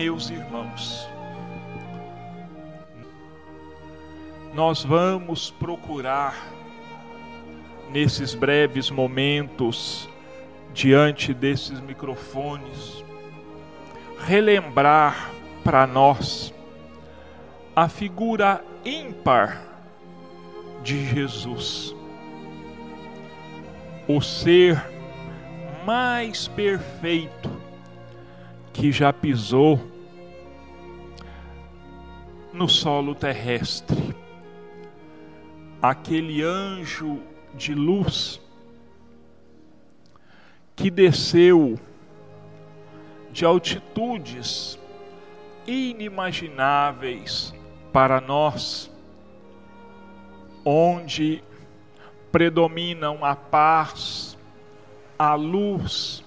meus irmãos, nós vamos procurar, nesses breves momentos, diante desses microfones, relembrar para nós a figura ímpar de Jesus, o ser mais perfeito que já pisou no solo terrestre. Aquele anjo de luz que desceu de altitudes inimagináveis para nós, onde predominam a paz, a luz,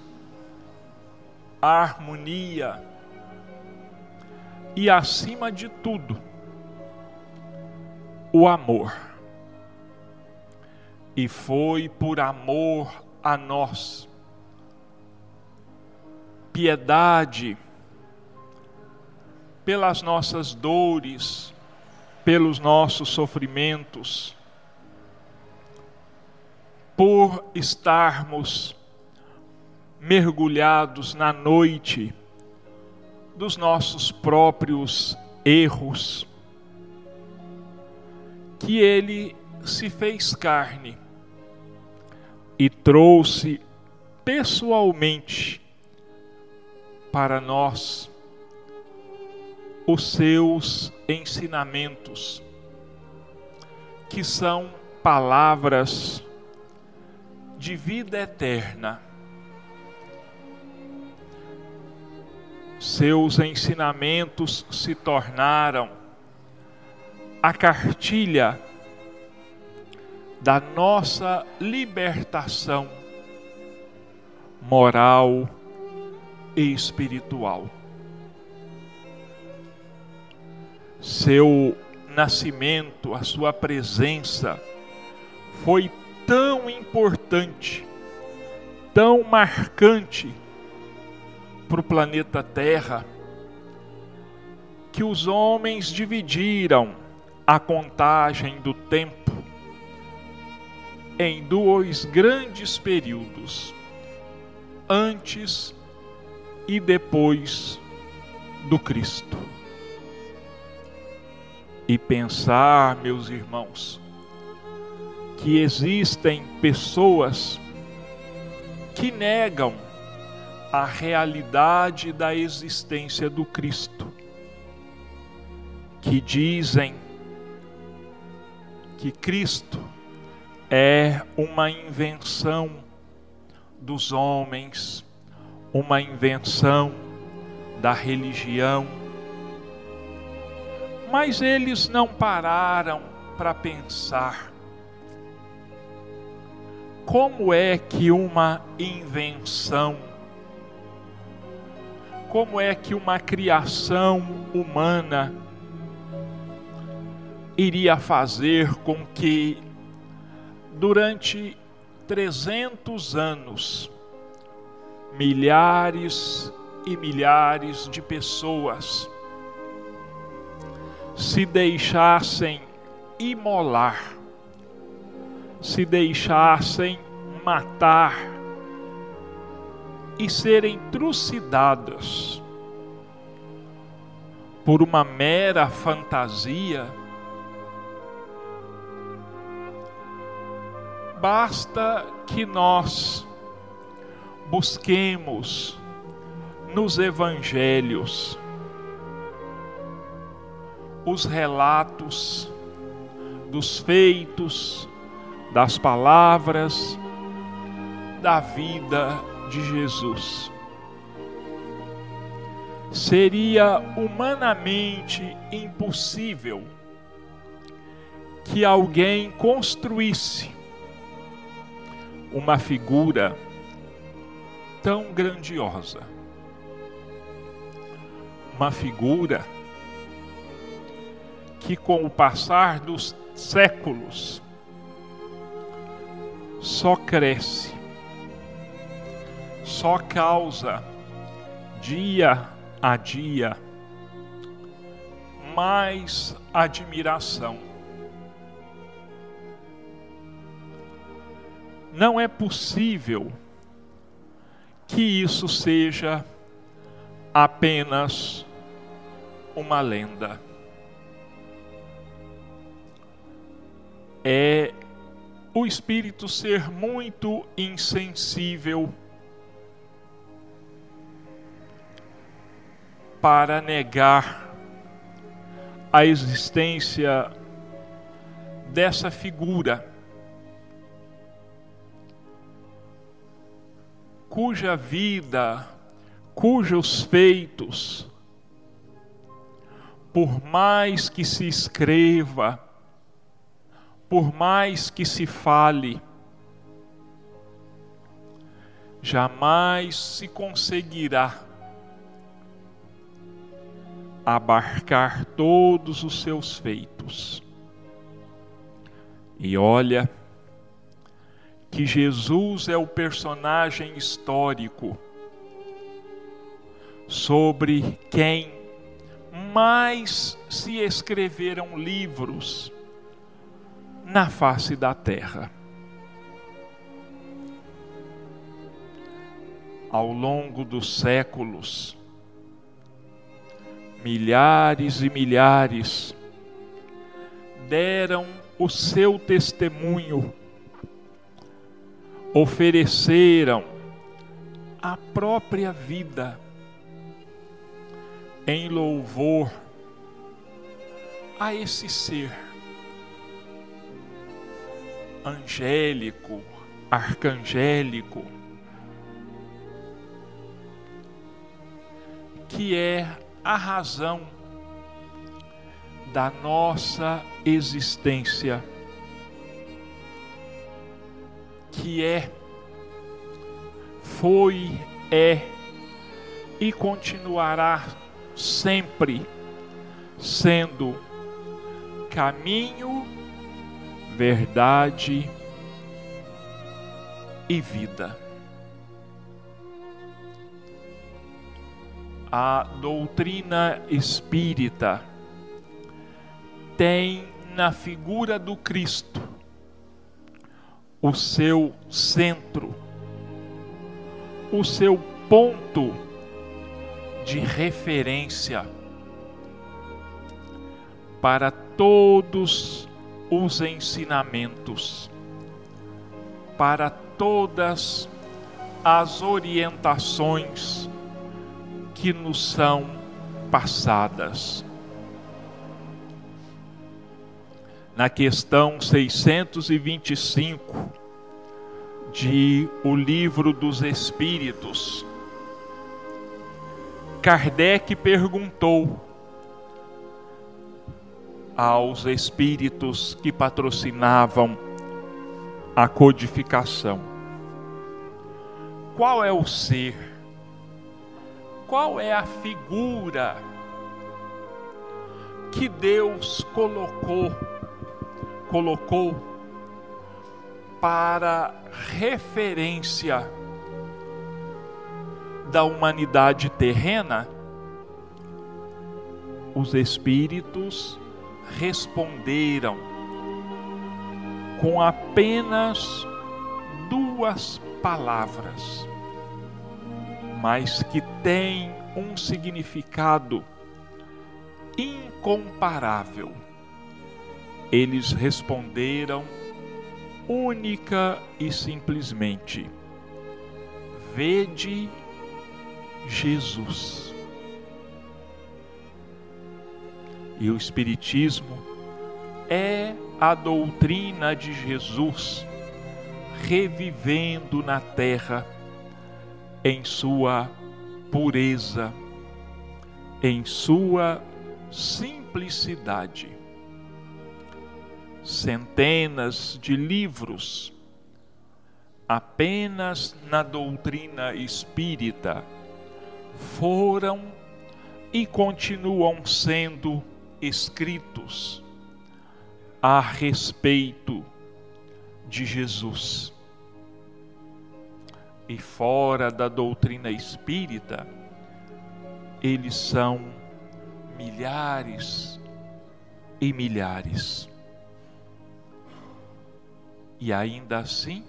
a harmonia e, acima de tudo, o amor. E foi por amor a nós, piedade pelas nossas dores, pelos nossos sofrimentos, por estarmos mergulhados na noite dos nossos próprios erros, que Ele se fez carne e trouxe pessoalmente para nós os seus ensinamentos, que são palavras de vida eterna seus ensinamentos se tornaram a cartilha da nossa libertação moral e espiritual. Seu nascimento, a sua presença foi tão importante, tão marcante para o planeta Terra que os homens dividiram a contagem do tempo em dois grandes períodos, antes e depois do Cristo. E pensar, meus irmãos, que existem pessoas que negam a realidade da existência do Cristo, que dizem que Cristo é uma invenção dos homens, uma invenção da religião. Mas eles não pararam para pensar como é que uma invenção como é que uma criação humana iria fazer com que durante 300 anos milhares e milhares de pessoas se deixassem imolar, se deixassem matar e serem trucidadas por uma mera fantasia, basta que nós busquemos nos evangelhos os relatos dos feitos, das palavras, da vida de Jesus. Seria humanamente impossível que alguém construísse uma figura tão grandiosa, uma figura que, com o passar dos séculos, só cresce só causa dia a dia, mais admiração. Não é possível que isso seja apenas uma lenda. É o espírito ser muito insensível para negar a existência dessa figura cuja vida, cujos feitos, por mais que se escreva, por mais que se fale, jamais se conseguirá abarcar todos os seus feitos. E olha, que Jesus é o personagem histórico sobre quem mais se escreveram livros na face da terra. Ao longo dos séculos, milhares e milhares deram o seu testemunho ofereceram a própria vida em louvor a esse ser angélico, arcangélico, que é a razão da nossa existência que é, foi, é e continuará sempre sendo caminho, verdade e vida. A doutrina espírita tem na figura do Cristo o seu centro, o seu ponto de referência para todos os ensinamentos, para todas as orientações que nos são passadas. na questão 625 de O Livro dos Espíritos, Kardec perguntou aos espíritos que patrocinavam a codificação: qual é o ser? Qual é a figura que Deus colocou colocou para referência da humanidade terrena, os espíritos responderam com apenas duas palavras, mas que têm um significado incomparável eles responderam única e simplesmente: Vede Jesus. E o Espiritismo é a doutrina de Jesus revivendo na terra em sua pureza, em sua simplicidade centenas de livros apenas na doutrina espírita foram e continuam sendo escritos a respeito de Jesus. E fora da doutrina espírita, eles são milhares e milhares. E ainda assim,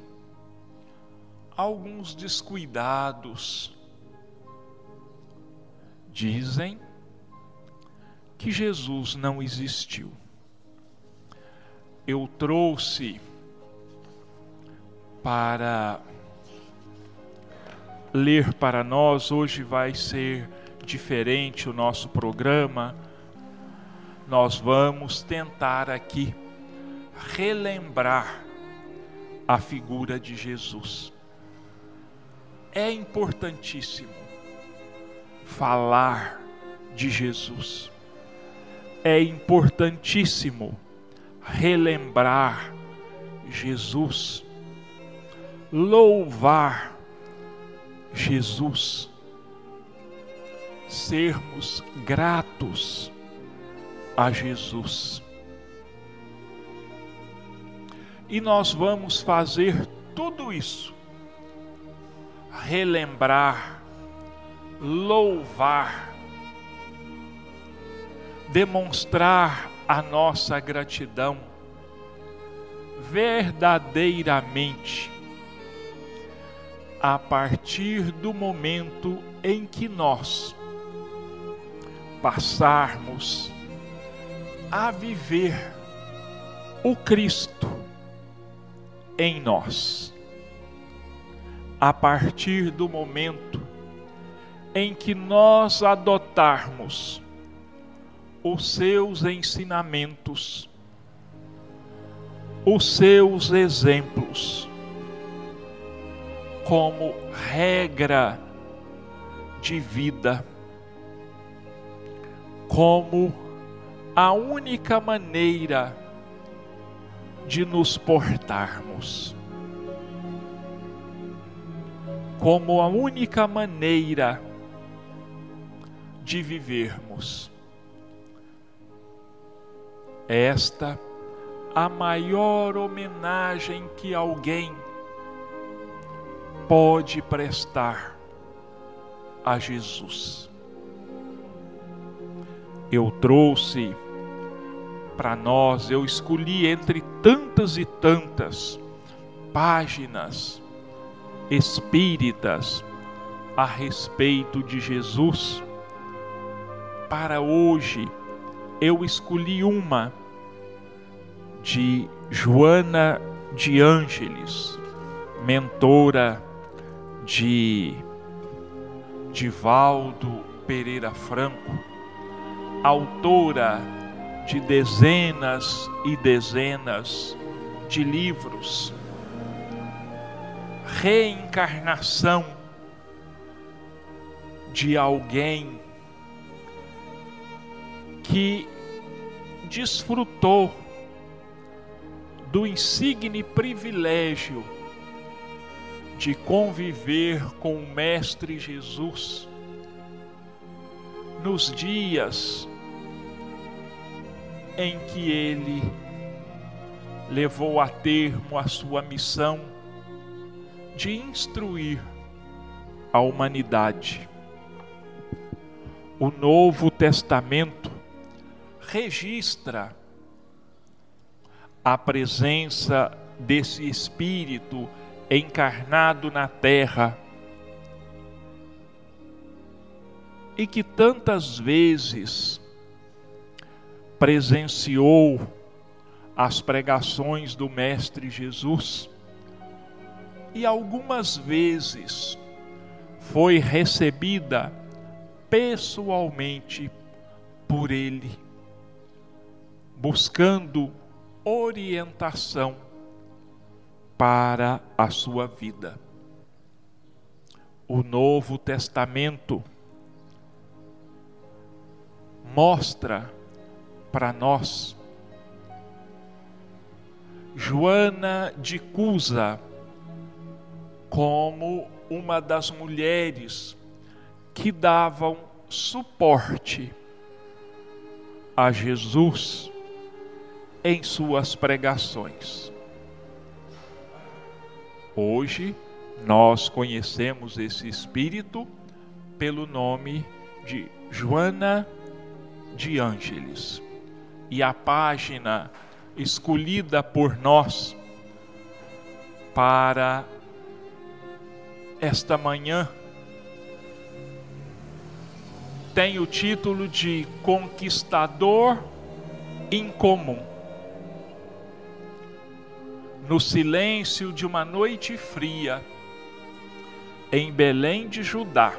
alguns descuidados dizem que Jesus não existiu. Eu trouxe para ler para nós, hoje vai ser diferente o nosso programa. Nós vamos tentar aqui relembrar a figura de Jesus. É importantíssimo falar de Jesus. É importantíssimo relembrar Jesus, louvar Jesus, sermos gratos a Jesus. E nós vamos fazer tudo isso, relembrar, louvar, demonstrar a nossa gratidão verdadeiramente a partir do momento em que nós passarmos a viver o Cristo em nós. A partir do momento em que nós adotarmos os seus ensinamentos, os seus exemplos, como regra de vida, como a única maneira de nos portarmos, como a única maneira de vivermos. Esta a maior homenagem que alguém pode prestar a Jesus. Eu trouxe para nós, eu escolhi entre tantas e tantas páginas espíritas a respeito de Jesus, para hoje eu escolhi uma de Joana de Ângeles, mentora de Divaldo Pereira Franco, autora de dezenas e dezenas de livros, reencarnação de alguém que desfrutou do insigne privilégio de conviver com o Mestre Jesus nos dias em que ele levou a termo a sua missão de instruir a humanidade. O Novo Testamento registra a presença desse Espírito encarnado na terra e que tantas vezes presenciou as pregações do Mestre Jesus e algumas vezes foi recebida pessoalmente por ele buscando orientação para a sua vida. O Novo Testamento mostra para nós Joana de Cusa como uma das mulheres que davam suporte a Jesus em suas pregações. Hoje nós conhecemos esse espírito pelo nome de Joana de Ângeles. E a página escolhida por nós para esta manhã tem o título de Conquistador Incomum. No silêncio de uma noite fria, em Belém de Judá,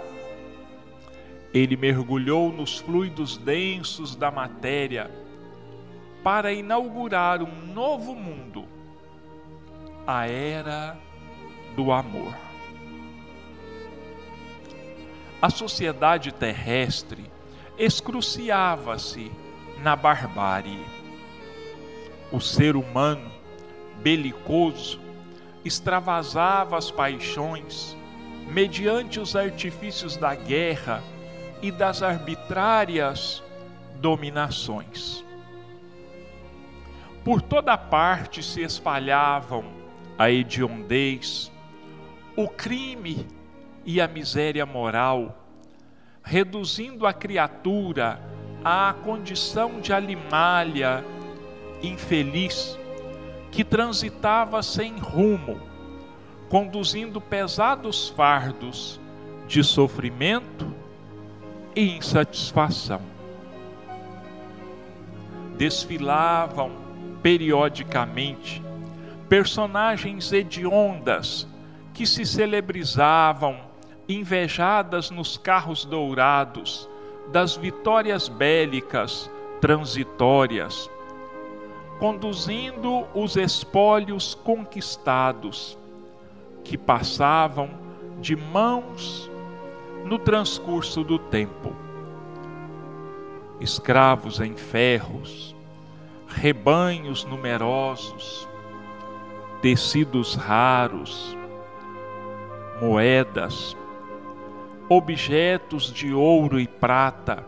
ele mergulhou nos fluidos densos da matéria para inaugurar um novo mundo, a era do amor. A sociedade terrestre excruciava-se na barbárie. O ser humano, belicoso, extravasava as paixões mediante os artifícios da guerra e das arbitrárias dominações. Por toda parte se espalhavam a hediondez, o crime e a miséria moral, reduzindo a criatura à condição de animalha infeliz que transitava sem rumo, conduzindo pesados fardos de sofrimento e insatisfação. Desfilavam periodicamente personagens hediondas que se celebrizavam invejadas nos carros dourados das vitórias bélicas transitórias, conduzindo os espólios conquistados que passavam de mãos no transcurso do tempo. Escravos em ferros, rebanhos numerosos, tecidos raros, moedas, objetos de ouro e prata,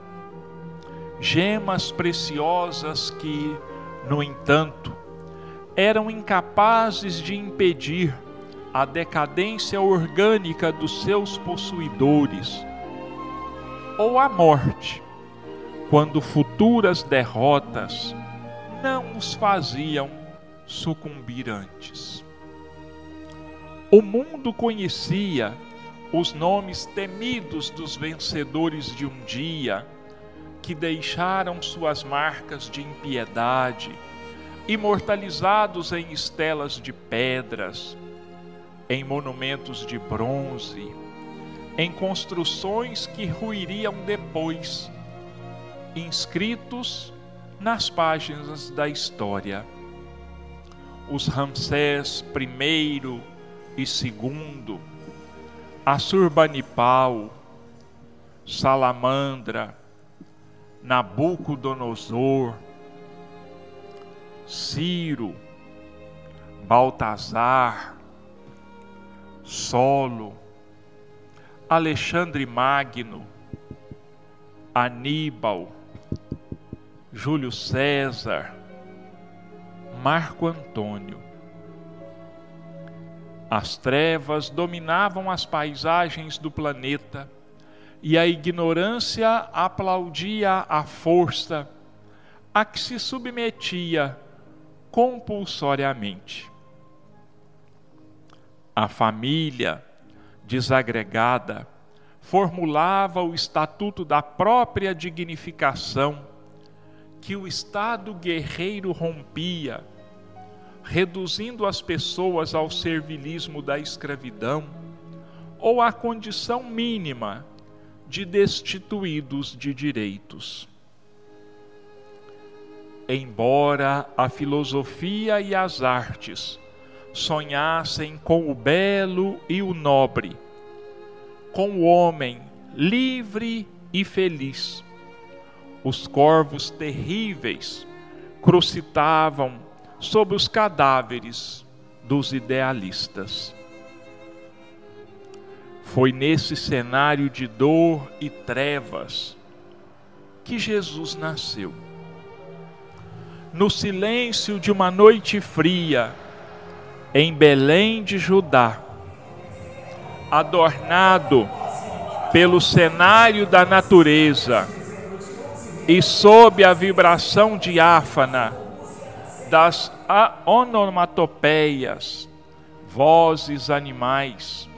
gemas preciosas que, no entanto, eram incapazes de impedir a decadência orgânica dos seus possuidores, ou a morte, quando futuras derrotas não os faziam sucumbir antes. O mundo conhecia os nomes temidos dos vencedores de um dia, que deixaram suas marcas de impiedade, imortalizados em estelas de pedras, em monumentos de bronze, em construções que ruiriam depois, inscritos nas páginas da história. Os Ramsés I e II, Assurbanipal, Salamandra, Nabucodonosor, Ciro, Baltazar, Solo, Alexandre Magno, Aníbal, Júlio César, Marco Antônio. As trevas dominavam as paisagens do planeta e a ignorância aplaudia a força a que se submetia compulsoriamente. A família, desagregada, formulava o estatuto da própria dignificação que o Estado guerreiro rompia reduzindo as pessoas ao servilismo da escravidão ou à condição mínima de destituídos de direitos. Embora a filosofia e as artes sonhassem com o belo e o nobre, com o homem livre e feliz, os corvos terríveis crucitavam sobre os cadáveres dos idealistas. Foi nesse cenário de dor e trevas que Jesus nasceu. No silêncio de uma noite fria, em Belém de Judá, adornado pelo cenário da natureza e sob a vibração diáfana das onomatopeias, vozes animais,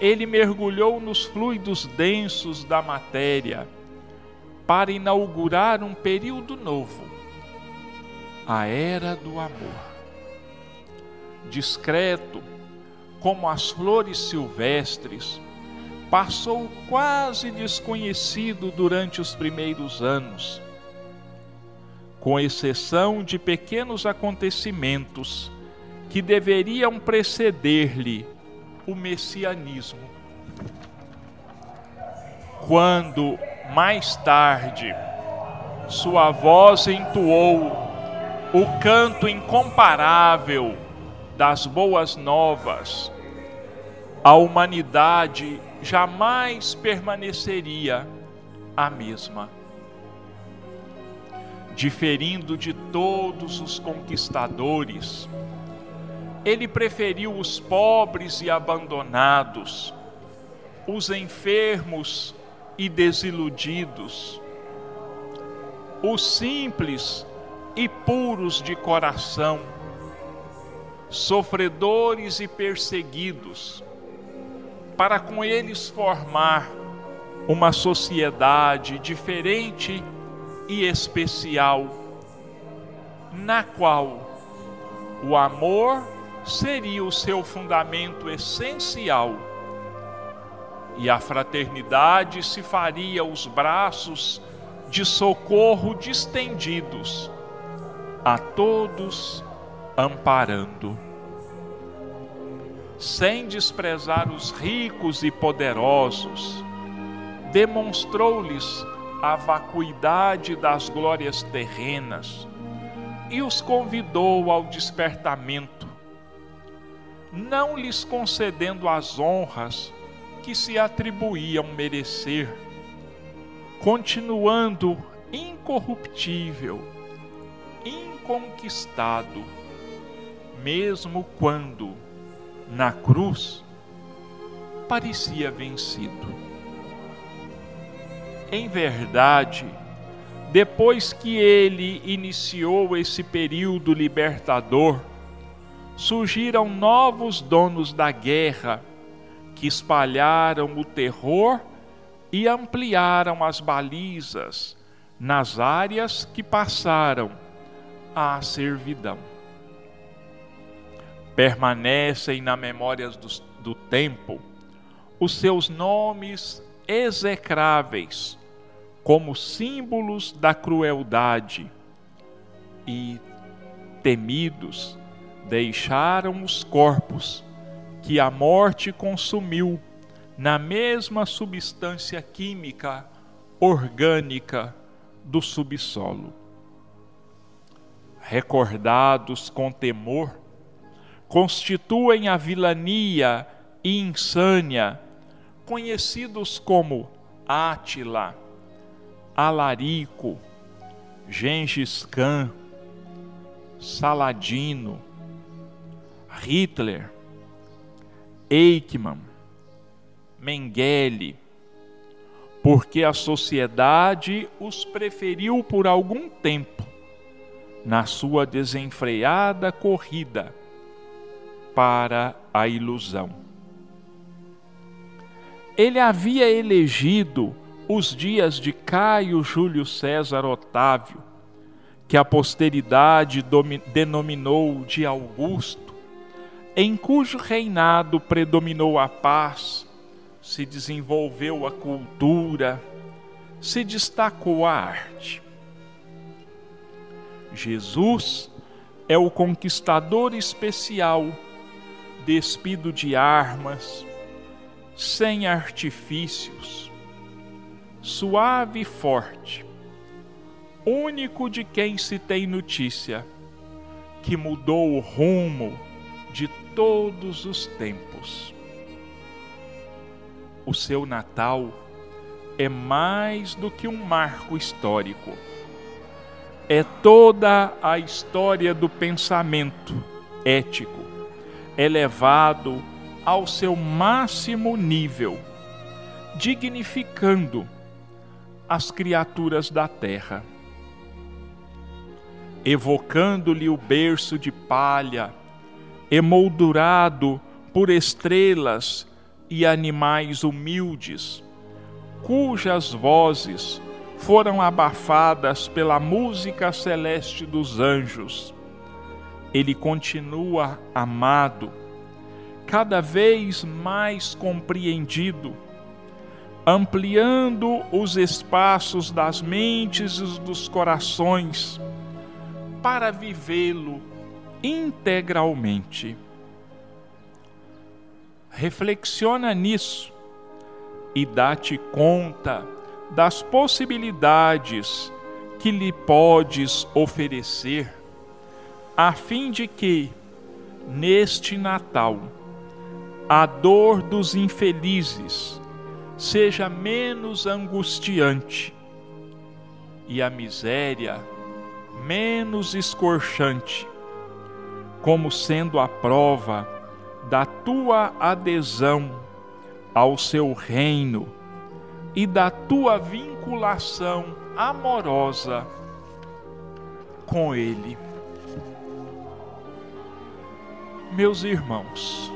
ele mergulhou nos fluidos densos da matéria para inaugurar um período novo, a era do amor. Discreto, como as flores silvestres, passou quase desconhecido durante os primeiros anos, com exceção de pequenos acontecimentos que deveriam preceder-lhe o messianismo. Quando, mais tarde, sua voz entoou o canto incomparável das boas novas, a humanidade jamais permaneceria a mesma. Diferindo de todos os conquistadores, ele preferiu os pobres e abandonados, os enfermos e desiludidos, os simples e puros de coração, sofredores e perseguidos, para com eles formar uma sociedade diferente e especial, na qual o amor seria o seu fundamento essencial. E a fraternidade se faria os braços de socorro distendidos a todos amparando. Sem desprezar os ricos e poderosos, demonstrou-lhes a vacuidade das glórias terrenas e os convidou ao despertamento, não lhes concedendo as honras que se atribuíam merecer, continuando incorruptível, inconquistado, mesmo quando na cruz, parecia vencido. Em verdade, depois que ele iniciou esse período libertador, surgiram novos donos da guerra que espalharam o terror e ampliaram as balizas nas áreas que passaram à servidão. Permanecem na memória do, tempo os seus nomes execráveis como símbolos da crueldade e temidos deixaram os corpos que a morte consumiu na mesma substância química orgânica do subsolo. Recordados com temor, constituem a vilania e insânia, conhecidos como Átila, Alarico, Gengis Khan, Saladino, Hitler, Eichmann, Mengele, porque a sociedade os preferiu por algum tempo na sua desenfreada corrida para a ilusão. Ele havia elegido os dias de Caio Júlio César Otávio, que a posteridade denominou de Augusto, em cujo reinado predominou a paz, se desenvolveu a cultura, se destacou a arte. Jesus é o conquistador especial despido de armas, sem artifícios, suave e forte, único de quem se tem notícia, que mudou o rumo de todos os tempos. O seu Natal é mais do que um marco histórico. É toda a história do pensamento ético elevado ao seu máximo nível, dignificando as criaturas da terra, evocando-lhe o berço de palha, emoldurado por estrelas e animais humildes, cujas vozes foram abafadas pela música celeste dos anjos. Ele continua amado, cada vez mais compreendido, ampliando os espaços das mentes e dos corações para vivê-lo integralmente. Reflexiona nisso e dá-te conta das possibilidades que lhe podes oferecer, a fim de que, neste Natal, a dor dos infelizes seja menos angustiante e a miséria menos escorchante, como sendo a prova da tua adesão ao seu reino e da tua vinculação amorosa com Ele. Meus irmãos,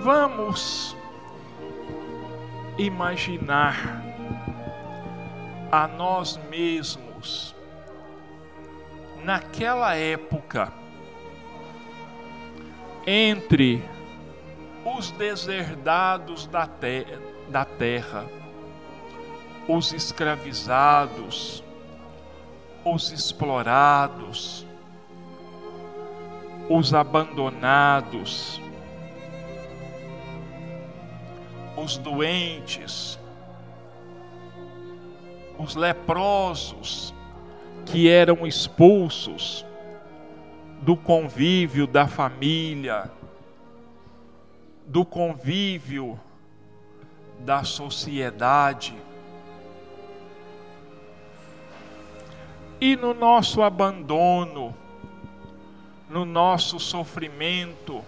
vamos imaginar a nós mesmos naquela época entre os deserdados da, te da terra, os escravizados, os explorados, os abandonados, os doentes, os leprosos que eram expulsos do convívio da família, do convívio da sociedade. E no nosso abandono, no nosso sofrimento,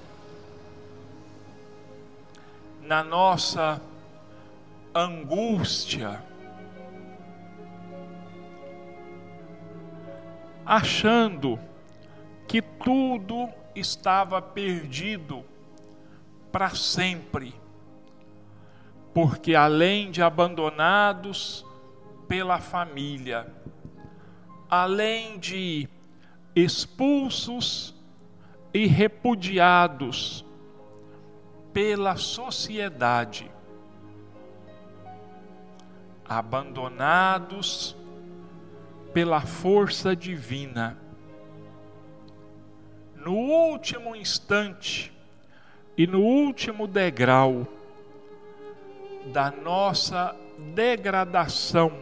na nossa angústia, achando que tudo estava perdido para sempre, porque além de abandonados pela família, além de expulsos e repudiados pela sociedade, abandonados pela força divina, no último instante, e no último degrau da nossa degradação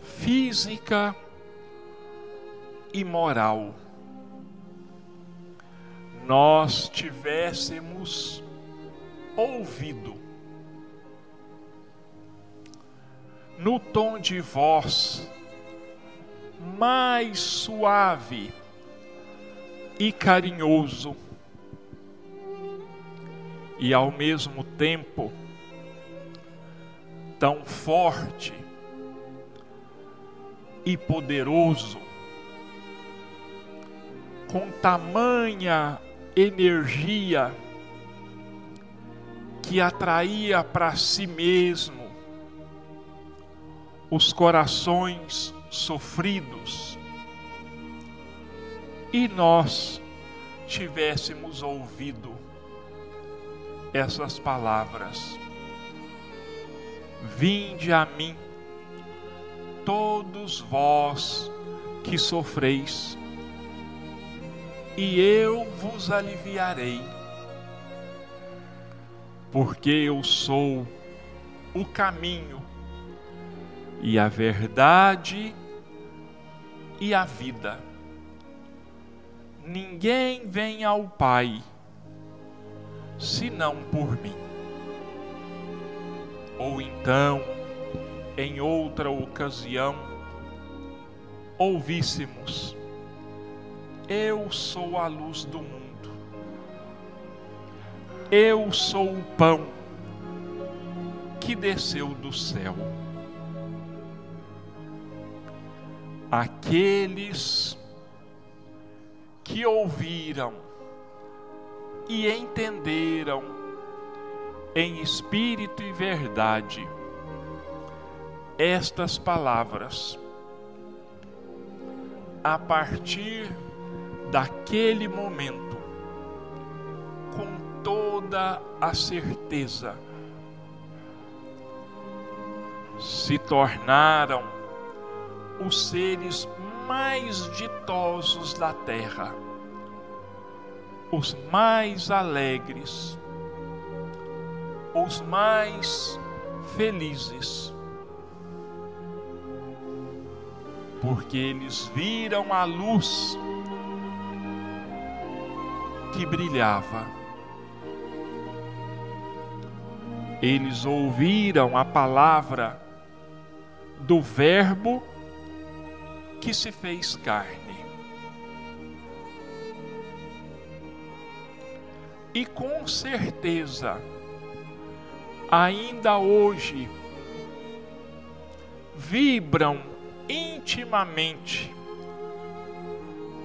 física e moral, nós tivéssemos ouvido no tom de voz mais suave e carinhoso. E ao mesmo tempo tão forte e poderoso, com tamanha energia que atraía para si mesmo os corações sofridos, e nós tivéssemos ouvido essas palavras: Vinde a mim, todos vós que sofreis, e eu vos aliviarei, porque eu sou o caminho e a verdade e a vida. Ninguém vem ao Pai senão por mim. Ou então, em outra ocasião, ouvíssemos: Eu sou a luz do mundo. Eu sou o pão que desceu do céu. Aqueles que ouviram e entenderam em espírito e verdade estas palavras, a partir daquele momento, com toda a certeza, se tornaram os seres mais ditosos da terra, os mais alegres, os mais felizes, porque eles viram a luz que brilhava. Eles ouviram a palavra do Verbo que se fez carne. E com certeza, ainda hoje, vibram intimamente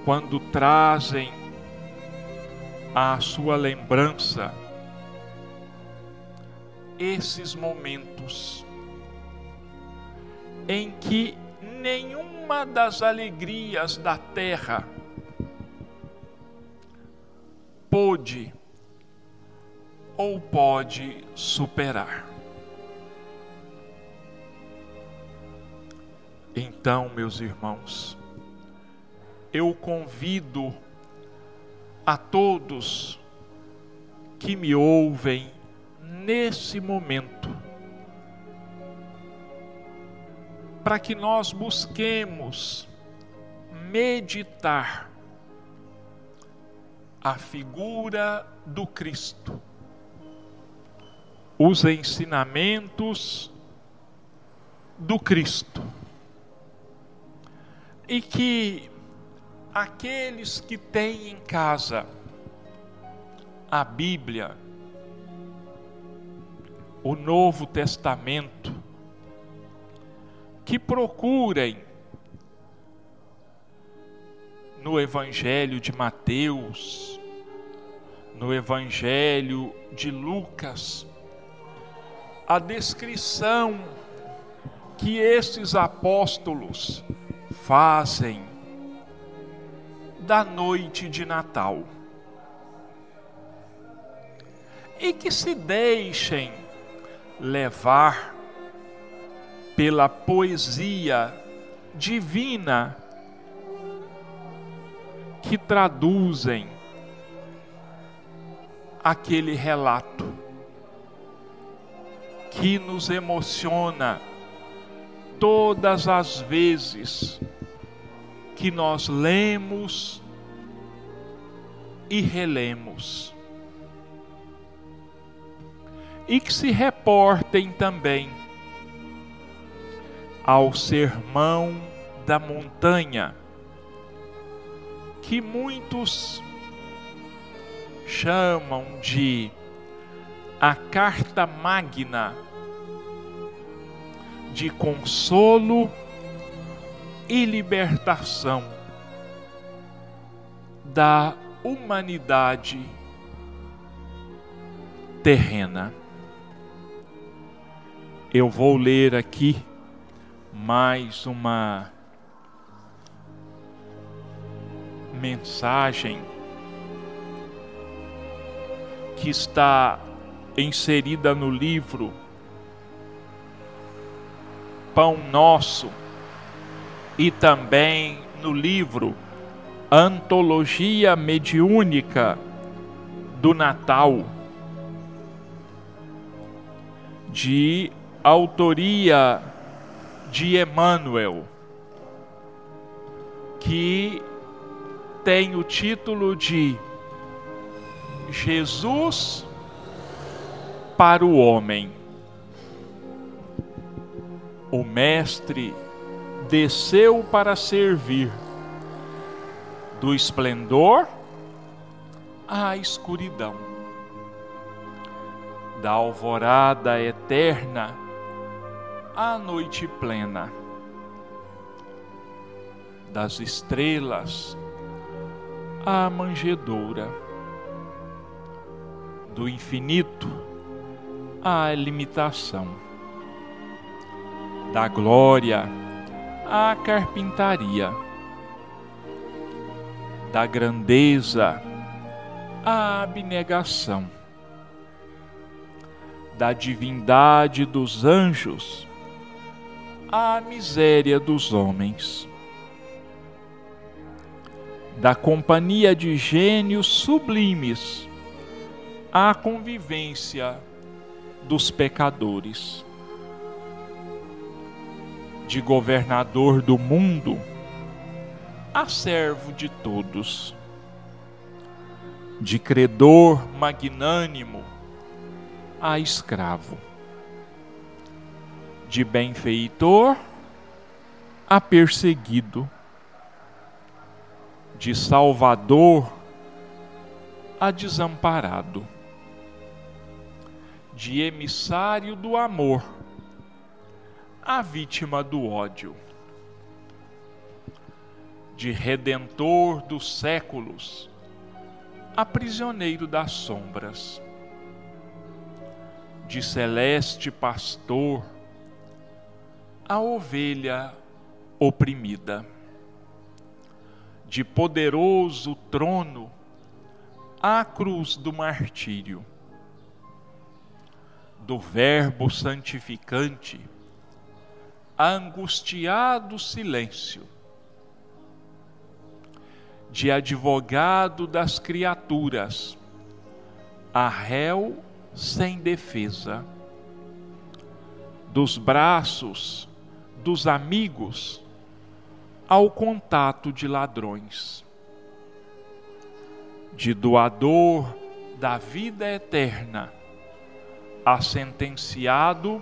quando trazem à sua lembrança esses momentos em que nenhuma das alegrias da terra pôde ou pode superar. Então, meus irmãos, eu convido a todos que me ouvem nesse momento para que nós busquemos meditar a figura do Cristo, os ensinamentos do Cristo, e que aqueles que têm em casa a Bíblia, o Novo Testamento, que procurem no Evangelho de Mateus, no Evangelho de Lucas, a descrição que esses apóstolos fazem da noite de Natal. E que se deixem levar pela poesia divina que traduzem aquele relato que nos emociona todas as vezes que nós lemos e relemos. E que se reportem também ao Sermão da Montanha, que muitos chamam de a carta magna de consolo e libertação da humanidade terrena. Eu vou ler aqui mais uma mensagem que está inserida no livro Pão Nosso e também no livro Antologia Mediúnica do Natal, de autoria de Emmanuel, que tem o título de Jesus para o homem. O Mestre desceu para servir do esplendor à escuridão. da alvorada eterna à noite plena, das estrelas à manjedoura, do infinito à limitação, da glória à carpintaria, da grandeza à abnegação, da divindade dos anjos à miséria dos homens, da companhia de gênios sublimes à convivência dos pecadores, de governador do mundo a servo de todos, de credor magnânimo a escravo, de benfeitor a perseguido, de salvador a desamparado, de emissário do amor a vítima do ódio de redentor dos séculos, a prisioneiro das sombras, de celeste pastor, a ovelha oprimida, de poderoso trono, a cruz do martírio, do Verbo santificante, a angustiado silêncio, de advogado das criaturas, a réu sem defesa, dos braços dos amigos ao contato de ladrões, de doador da vida eterna a sentenciado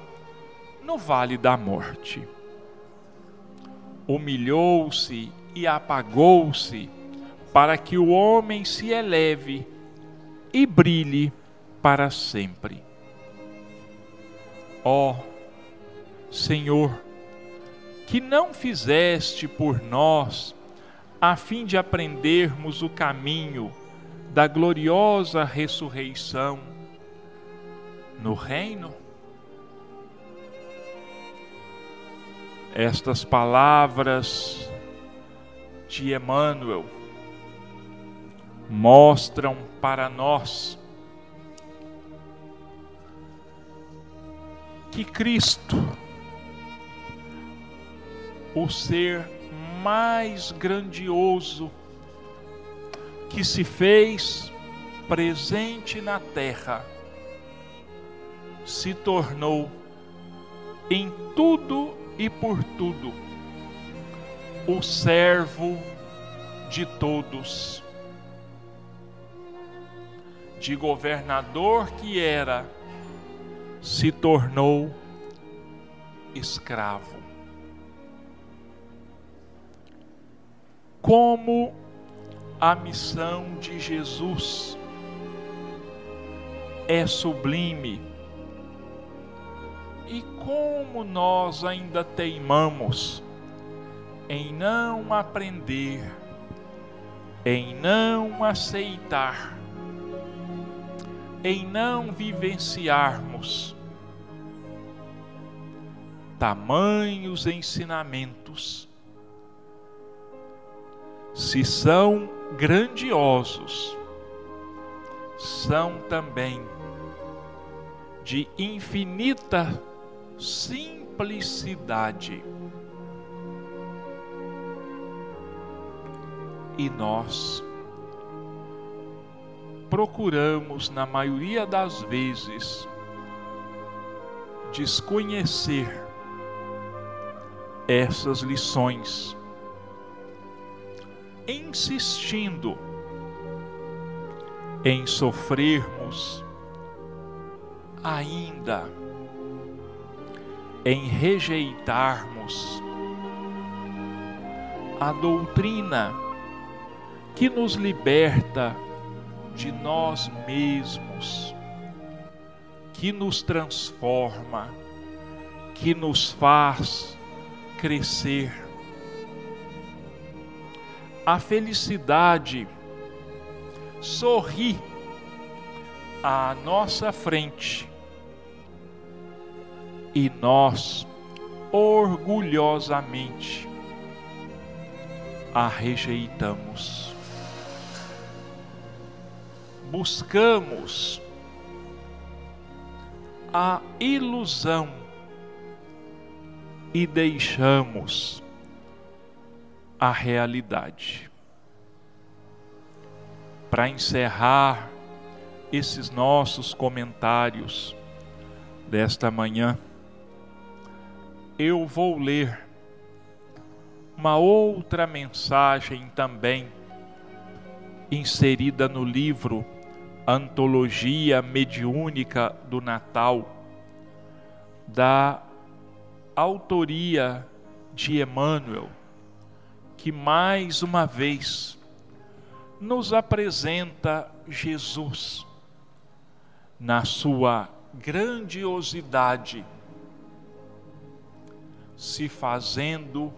no vale da morte. Humilhou-se e apagou-se para que o homem se eleve e brilhe para sempre. Ó oh, Senhor, que não fizeste por nós, a fim de aprendermos o caminho da gloriosa ressurreição no reino? Estas palavras de Emmanuel mostram para nós que Cristo, o ser mais grandioso que se fez presente na terra, se tornou em tudo e por tudo o servo de todos de governador que era, se tornou escravo. Como a missão de Jesus é sublime. E como nós ainda teimamos em não aprender, em não aceitar em não vivenciarmos tamanhos ensinamentos, se são grandiosos, são também de infinita simplicidade. E nós procuramos, na maioria das vezes, desconhecer essas lições, insistindo em sofrermos ainda, em rejeitarmos a doutrina que nos liberta de nós mesmos, que nos transforma, que nos faz crescer. A felicidade sorri à nossa frente e nós orgulhosamente a rejeitamos. Buscamos a ilusão e deixamos a realidade. Para encerrar esses nossos comentários desta manhã, eu vou ler uma outra mensagem também inserida no livro Antologia Mediúnica do Natal, da autoria de Emmanuel, que mais uma vez nos apresenta Jesus na sua grandiosidade, se fazendo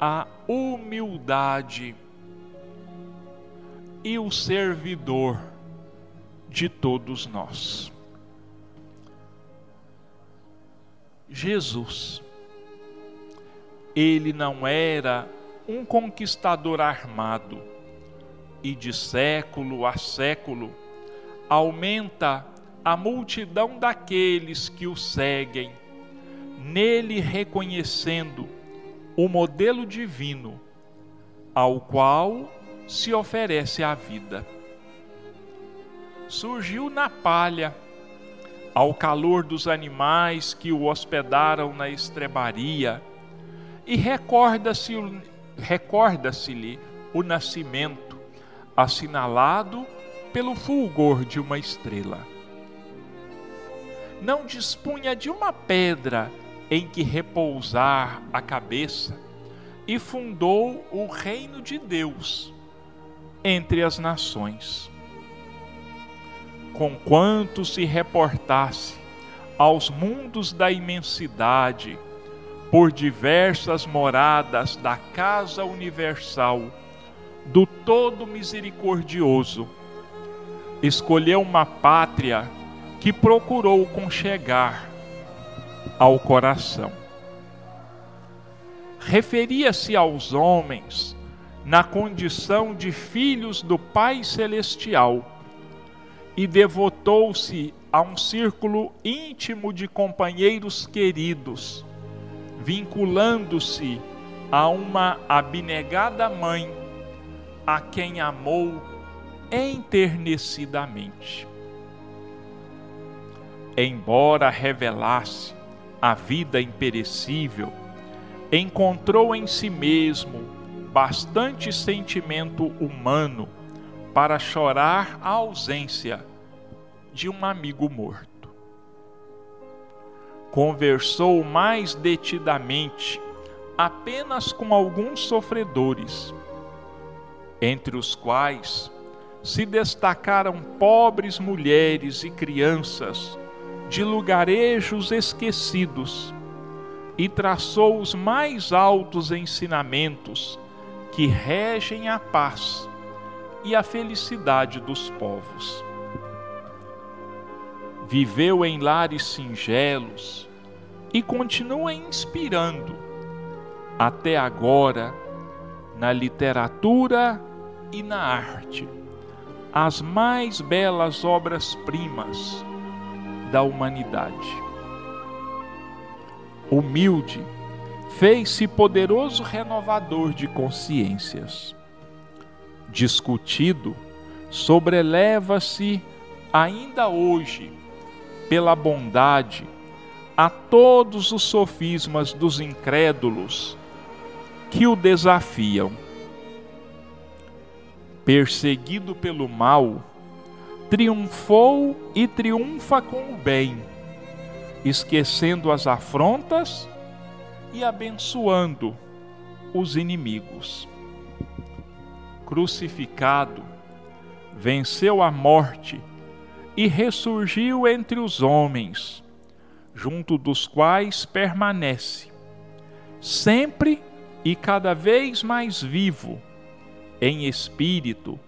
a humildade e o servidor de todos nós. Jesus, ele não era um conquistador armado e de século a século aumenta a multidão daqueles que o seguem, nele reconhecendo o modelo divino ao qual se oferece a vida. Surgiu na palha, ao calor dos animais que o hospedaram na estrebaria, e recorda-se-lhe recorda o nascimento, assinalado pelo fulgor de uma estrela. Não dispunha de uma pedra em que repousar a cabeça, e fundou o reino de Deus entre as nações conquanto se reportasse aos mundos da imensidade, por diversas moradas da casa universal do Todo Misericordioso, escolheu uma pátria que procurou conchegar ao coração. Referia-se aos homens na condição de filhos do Pai Celestial e devotou-se a um círculo íntimo de companheiros queridos, vinculando-se a uma abnegada mãe, a quem amou enternecidamente. Embora revelasse a vida imperecível, encontrou em si mesmo bastante sentimento humano para chorar a ausência de um amigo morto. Conversou mais detidamente apenas com alguns sofredores, entre os quais se destacaram pobres mulheres e crianças de lugarejos esquecidos, e traçou os mais altos ensinamentos que regem a paz e a felicidade dos povos. Viveu em lares singelos e continua inspirando, até agora, na literatura e na arte, as mais belas obras-primas da humanidade. Humilde, fez-se poderoso renovador de consciências discutido sobreleva-se ainda hoje pela bondade a todos os sofismas dos incrédulos que o desafiam. Perseguido pelo mal, triunfou e triunfa com o bem, esquecendo as afrontas e abençoando os inimigos crucificado, venceu a morte e ressurgiu entre os homens, junto dos quais permanece, sempre e cada vez mais vivo, em espírito,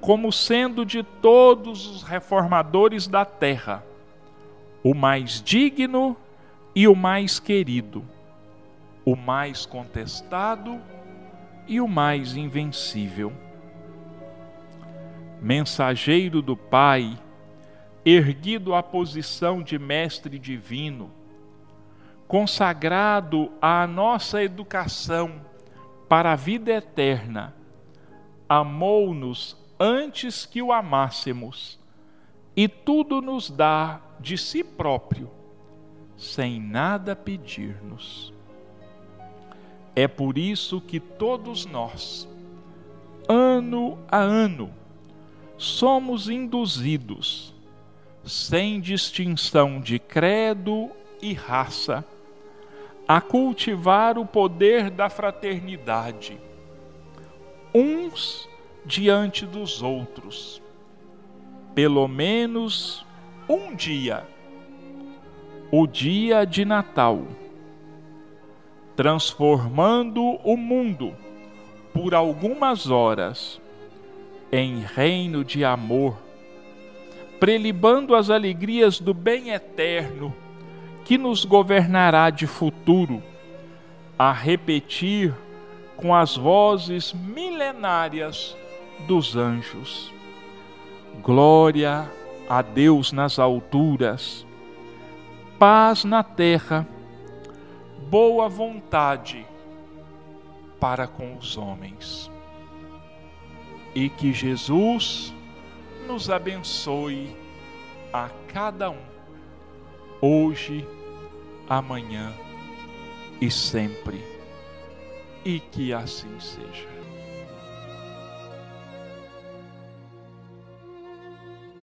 como sendo de todos os reformadores da terra, o mais digno e o mais querido, o mais contestado e o mais invencível. Mensageiro do Pai, erguido à posição de mestre divino, consagrado à nossa educação para a vida eterna, amou-nos antes que o amássemos e tudo nos dá de si próprio, sem nada pedir-nos. É por isso que todos nós, ano a ano, somos induzidos, sem distinção de credo e raça, a cultivar o poder da fraternidade, uns diante dos outros, pelo menos um dia, o dia de Natal transformando o mundo por algumas horas em reino de amor, prelibando as alegrias do bem eterno que nos governará de futuro, a repetir com as vozes milenárias dos anjos. Glória a Deus nas alturas, paz na terra boa vontade para com os homens. E que Jesus nos abençoe a cada um, hoje, amanhã e sempre. E que assim seja.